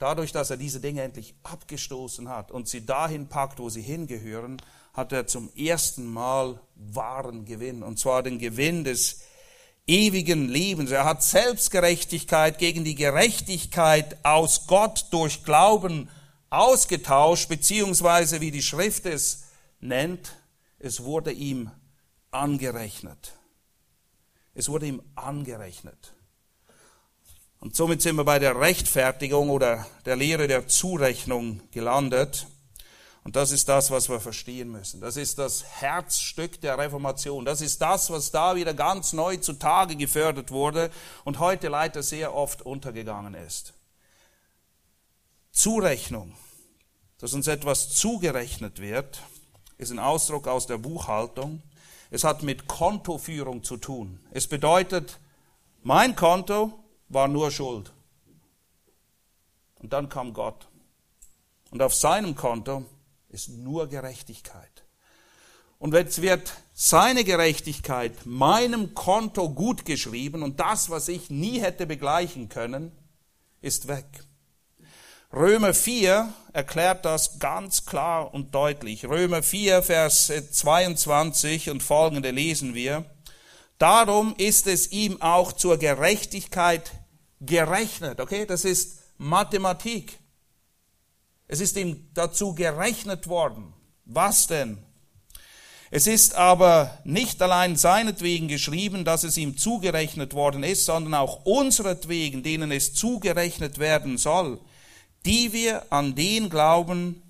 Dadurch, dass er diese Dinge endlich abgestoßen hat und sie dahin packt, wo sie hingehören, hat er zum ersten Mal wahren Gewinn, und zwar den Gewinn des ewigen Lebens. Er hat Selbstgerechtigkeit gegen die Gerechtigkeit aus Gott durch Glauben ausgetauscht, beziehungsweise wie die Schrift es nennt, es wurde ihm angerechnet. Es wurde ihm angerechnet. Und somit sind wir bei der Rechtfertigung oder der Lehre der Zurechnung gelandet. Und das ist das, was wir verstehen müssen. Das ist das Herzstück der Reformation. Das ist das, was da wieder ganz neu zutage gefördert wurde und heute leider sehr oft untergegangen ist. Zurechnung, dass uns etwas zugerechnet wird, ist ein Ausdruck aus der Buchhaltung. Es hat mit Kontoführung zu tun. Es bedeutet, mein Konto war nur Schuld. Und dann kam Gott. Und auf seinem Konto ist nur Gerechtigkeit. Und jetzt wird seine Gerechtigkeit meinem Konto gut geschrieben und das, was ich nie hätte begleichen können, ist weg. Römer 4 erklärt das ganz klar und deutlich. Römer 4, Vers 22 und folgende lesen wir. Darum ist es ihm auch zur Gerechtigkeit gerechnet. Okay, das ist Mathematik. Es ist ihm dazu gerechnet worden. Was denn? Es ist aber nicht allein seinetwegen geschrieben, dass es ihm zugerechnet worden ist, sondern auch unseretwegen, denen es zugerechnet werden soll, die wir an den glauben,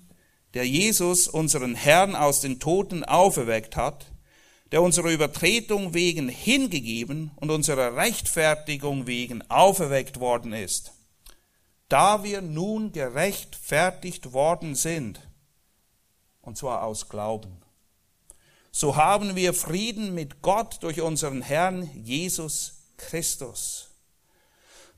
der Jesus, unseren Herrn, aus den Toten auferweckt hat, der unserer Übertretung wegen hingegeben und unserer Rechtfertigung wegen auferweckt worden ist. Da wir nun gerechtfertigt worden sind, und zwar aus Glauben, so haben wir Frieden mit Gott durch unseren Herrn Jesus Christus,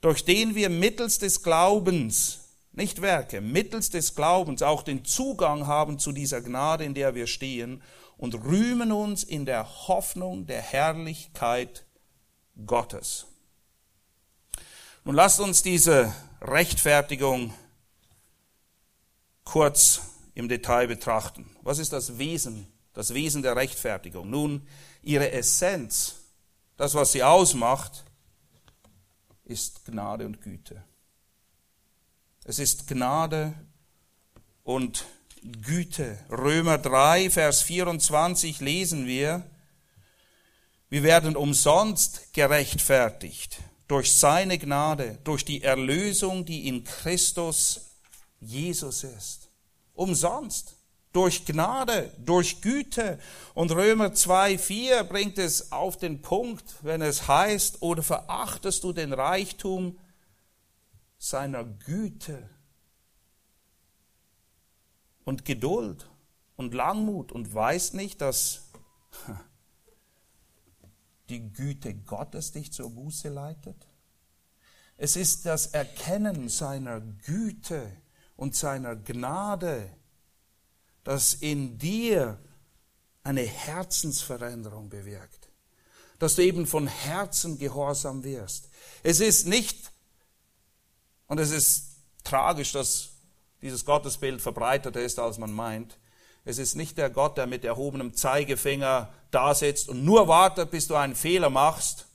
durch den wir mittels des Glaubens, nicht Werke, mittels des Glaubens auch den Zugang haben zu dieser Gnade, in der wir stehen, und rühmen uns in der Hoffnung der Herrlichkeit Gottes. Nun lasst uns diese Rechtfertigung kurz im Detail betrachten. Was ist das Wesen, das Wesen der Rechtfertigung? Nun, ihre Essenz, das, was sie ausmacht, ist Gnade und Güte. Es ist Gnade und Güte. Römer 3, Vers 24 lesen wir, wir werden umsonst gerechtfertigt durch seine Gnade, durch die Erlösung, die in Christus Jesus ist. Umsonst. Durch Gnade, durch Güte. Und Römer 2, 4 bringt es auf den Punkt, wenn es heißt, oder verachtest du den Reichtum seiner Güte und Geduld und Langmut und weißt nicht, dass die Güte Gottes dich zur Buße leitet? Es ist das Erkennen seiner Güte und seiner Gnade, das in dir eine Herzensveränderung bewirkt, dass du eben von Herzen gehorsam wirst. Es ist nicht, und es ist tragisch, dass dieses Gottesbild verbreiteter ist, als man meint, es ist nicht der Gott, der mit erhobenem Zeigefinger da sitzt und nur wartet, bis du einen Fehler machst,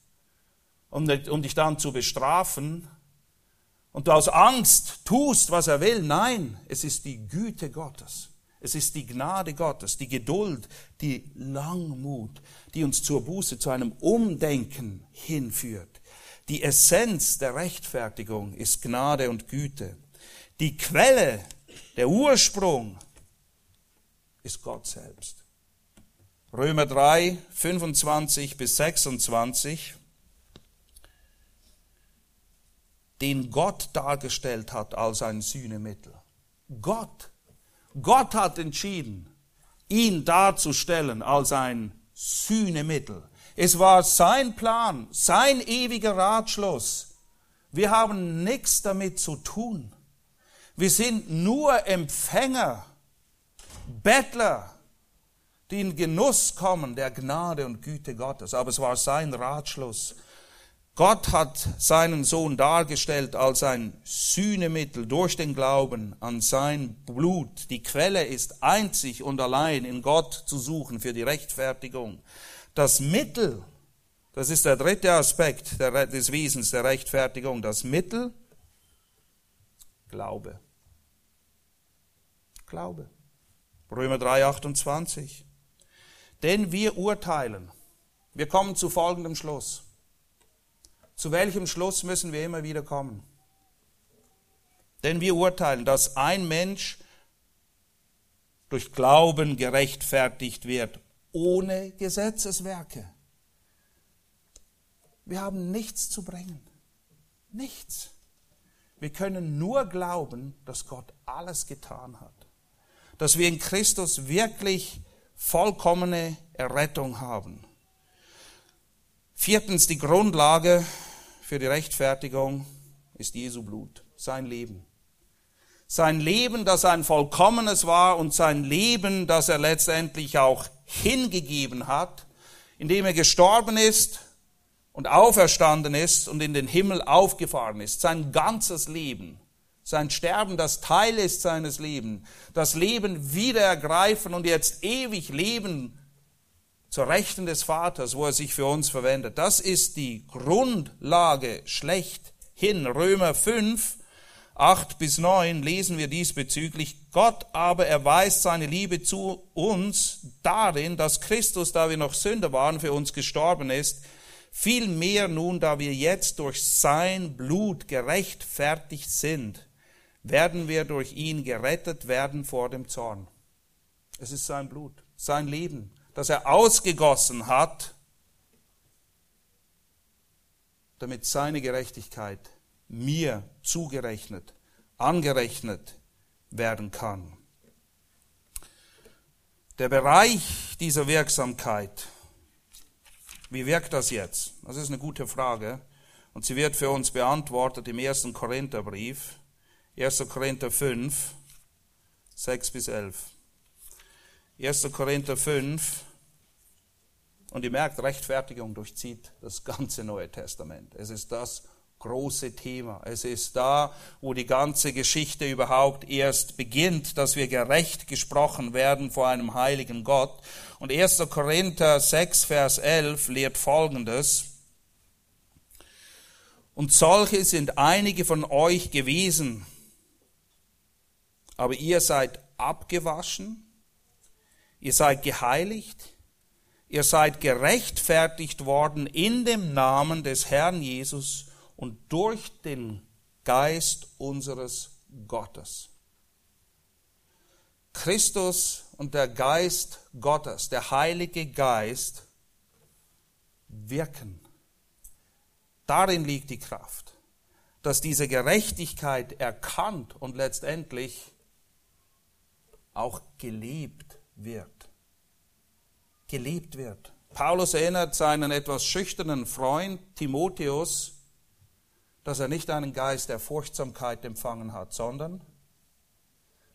um, um dich dann zu bestrafen und du aus Angst tust, was er will. Nein, es ist die Güte Gottes. Es ist die Gnade Gottes, die Geduld, die Langmut, die uns zur Buße, zu einem Umdenken hinführt. Die Essenz der Rechtfertigung ist Gnade und Güte. Die Quelle, der Ursprung ist Gott selbst. Römer 3, 25 bis 26. Den Gott dargestellt hat als ein Sühnemittel. Gott Gott hat entschieden, ihn darzustellen als ein Sühnemittel. Es war sein Plan, sein ewiger Ratschluss. Wir haben nichts damit zu tun. Wir sind nur Empfänger, Bettler, die in Genuss kommen der Gnade und Güte Gottes. Aber es war sein Ratschluss. Gott hat seinen Sohn dargestellt als ein Sühnemittel durch den Glauben an sein Blut. Die Quelle ist einzig und allein in Gott zu suchen für die Rechtfertigung. Das Mittel, das ist der dritte Aspekt des Wesens der Rechtfertigung, das Mittel, Glaube. Glaube. Römer 3, 28. Denn wir urteilen. Wir kommen zu folgendem Schluss. Zu welchem Schluss müssen wir immer wieder kommen? Denn wir urteilen, dass ein Mensch durch Glauben gerechtfertigt wird, ohne Gesetzeswerke. Wir haben nichts zu bringen. Nichts. Wir können nur glauben, dass Gott alles getan hat. Dass wir in Christus wirklich vollkommene Errettung haben. Viertens die Grundlage für die Rechtfertigung ist Jesu Blut, sein Leben. Sein Leben, das ein vollkommenes war und sein Leben, das er letztendlich auch hingegeben hat, indem er gestorben ist und auferstanden ist und in den Himmel aufgefahren ist. Sein ganzes Leben, sein Sterben, das Teil ist seines Lebens, das Leben wieder ergreifen und jetzt ewig leben zur Rechten des Vaters, wo er sich für uns verwendet. Das ist die Grundlage schlechthin. Römer 5, 8 bis 9 lesen wir diesbezüglich. Gott aber erweist seine Liebe zu uns darin, dass Christus, da wir noch Sünder waren, für uns gestorben ist. Vielmehr nun, da wir jetzt durch sein Blut gerechtfertigt sind, werden wir durch ihn gerettet werden vor dem Zorn. Es ist sein Blut, sein Leben, das er ausgegossen hat, damit seine Gerechtigkeit mir zugerechnet, angerechnet werden kann. Der Bereich dieser Wirksamkeit, wie wirkt das jetzt? Das ist eine gute Frage und sie wird für uns beantwortet im ersten Korintherbrief, 1. Korinther 5, 6 bis 11. 1. Korinther 5, und ihr merkt, Rechtfertigung durchzieht das ganze Neue Testament. Es ist das große Thema. Es ist da, wo die ganze Geschichte überhaupt erst beginnt, dass wir gerecht gesprochen werden vor einem heiligen Gott. Und 1. Korinther 6, Vers 11 lehrt Folgendes. Und solche sind einige von euch gewesen, aber ihr seid abgewaschen, ihr seid geheiligt, Ihr seid gerechtfertigt worden in dem Namen des Herrn Jesus und durch den Geist unseres Gottes. Christus und der Geist Gottes, der Heilige Geist, wirken. Darin liegt die Kraft, dass diese Gerechtigkeit erkannt und letztendlich auch gelebt wird gelebt wird. Paulus erinnert seinen etwas schüchternen Freund Timotheus, dass er nicht einen Geist der Furchtsamkeit empfangen hat, sondern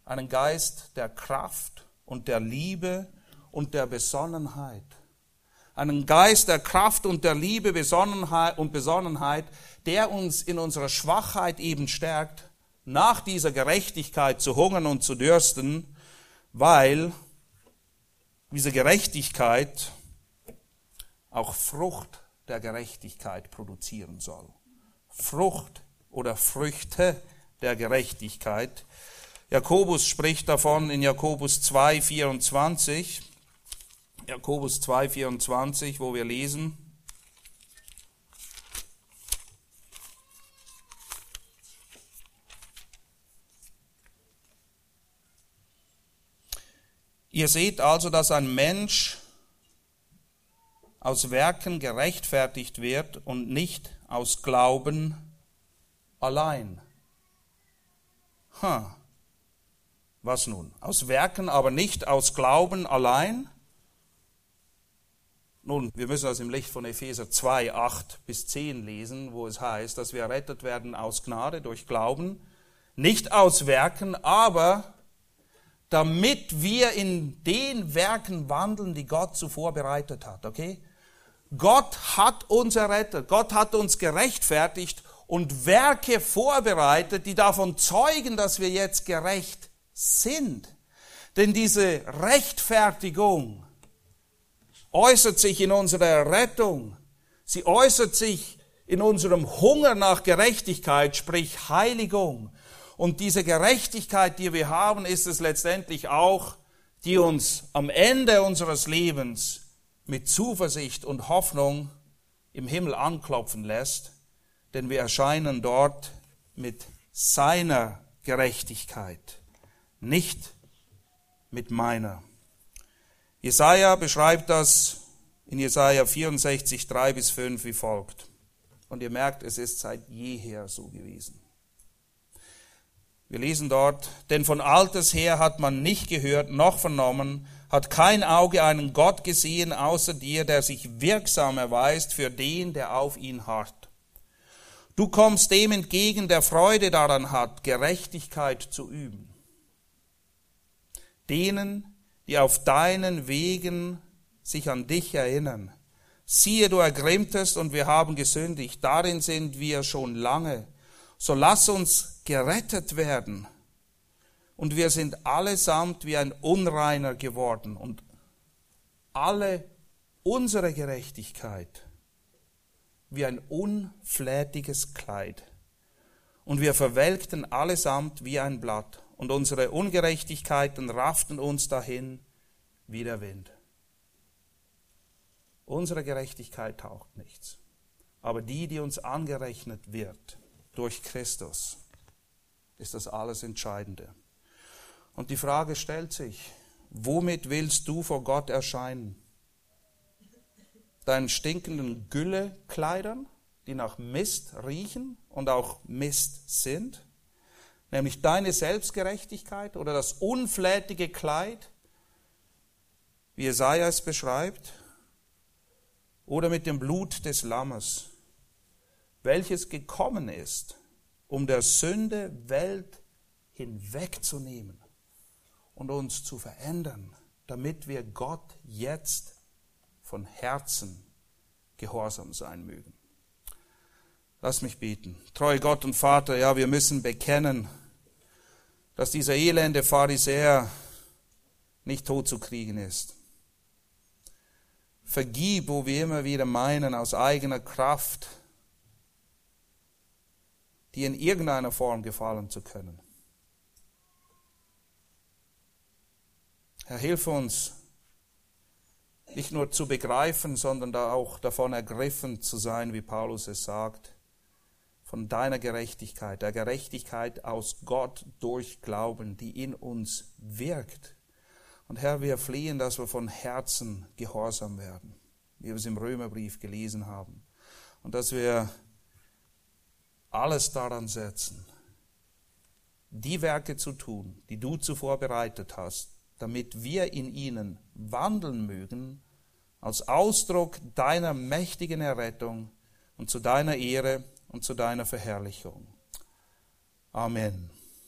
einen Geist der Kraft und der Liebe und der Besonnenheit. Einen Geist der Kraft und der Liebe Besonnenheit und Besonnenheit, der uns in unserer Schwachheit eben stärkt, nach dieser Gerechtigkeit zu hungern und zu dürsten, weil diese Gerechtigkeit auch Frucht der Gerechtigkeit produzieren soll. Frucht oder Früchte der Gerechtigkeit. Jakobus spricht davon in Jakobus 2, 24. Jakobus 2, 24, wo wir lesen, Ihr seht also, dass ein Mensch aus Werken gerechtfertigt wird und nicht aus Glauben allein. Huh. Was nun? Aus Werken, aber nicht aus Glauben allein? Nun, wir müssen das im Licht von Epheser 2, 8 bis 10 lesen, wo es heißt, dass wir errettet werden aus Gnade durch Glauben, nicht aus Werken, aber damit wir in den Werken wandeln, die Gott zuvor bereitet hat, okay? Gott hat uns errettet, Gott hat uns gerechtfertigt und Werke vorbereitet, die davon zeugen, dass wir jetzt gerecht sind. Denn diese Rechtfertigung äußert sich in unserer Rettung, sie äußert sich in unserem Hunger nach Gerechtigkeit, sprich Heiligung. Und diese Gerechtigkeit, die wir haben, ist es letztendlich auch, die uns am Ende unseres Lebens mit Zuversicht und Hoffnung im Himmel anklopfen lässt, denn wir erscheinen dort mit seiner Gerechtigkeit, nicht mit meiner. Jesaja beschreibt das in Jesaja 64, 3 bis 5 wie folgt. Und ihr merkt, es ist seit jeher so gewesen. Wir lesen dort, denn von alters her hat man nicht gehört noch vernommen, hat kein Auge einen Gott gesehen außer dir, der sich wirksam erweist für den, der auf ihn harrt. Du kommst dem entgegen, der Freude daran hat, Gerechtigkeit zu üben. Denen, die auf deinen Wegen sich an dich erinnern. Siehe, du ergrimmtest und wir haben gesündigt, darin sind wir schon lange. So lass uns gerettet werden. Und wir sind allesamt wie ein Unreiner geworden. Und alle unsere Gerechtigkeit wie ein unflätiges Kleid. Und wir verwelkten allesamt wie ein Blatt. Und unsere Ungerechtigkeiten rafften uns dahin wie der Wind. Unsere Gerechtigkeit taucht nichts. Aber die, die uns angerechnet wird, durch Christus ist das alles Entscheidende. Und die Frage stellt sich, womit willst du vor Gott erscheinen? Deinen stinkenden Güllekleidern, die nach Mist riechen und auch Mist sind? Nämlich deine Selbstgerechtigkeit oder das unflätige Kleid, wie Jesaja es beschreibt? Oder mit dem Blut des Lammes, welches gekommen ist, um der Sünde Welt hinwegzunehmen und uns zu verändern, damit wir Gott jetzt von Herzen gehorsam sein mögen. Lass mich beten. Treue Gott und Vater, ja, wir müssen bekennen, dass dieser elende Pharisäer nicht tot zu kriegen ist. Vergib, wo wir immer wieder meinen, aus eigener Kraft die in irgendeiner Form gefallen zu können. Herr, hilf uns, nicht nur zu begreifen, sondern da auch davon ergriffen zu sein, wie Paulus es sagt, von deiner Gerechtigkeit, der Gerechtigkeit aus Gott durch Glauben, die in uns wirkt. Und Herr, wir fliehen, dass wir von Herzen gehorsam werden, wie wir es im Römerbrief gelesen haben. Und dass wir alles daran setzen, die Werke zu tun, die du zuvor bereitet hast, damit wir in ihnen wandeln mögen, als Ausdruck deiner mächtigen Errettung und zu deiner Ehre und zu deiner Verherrlichung. Amen.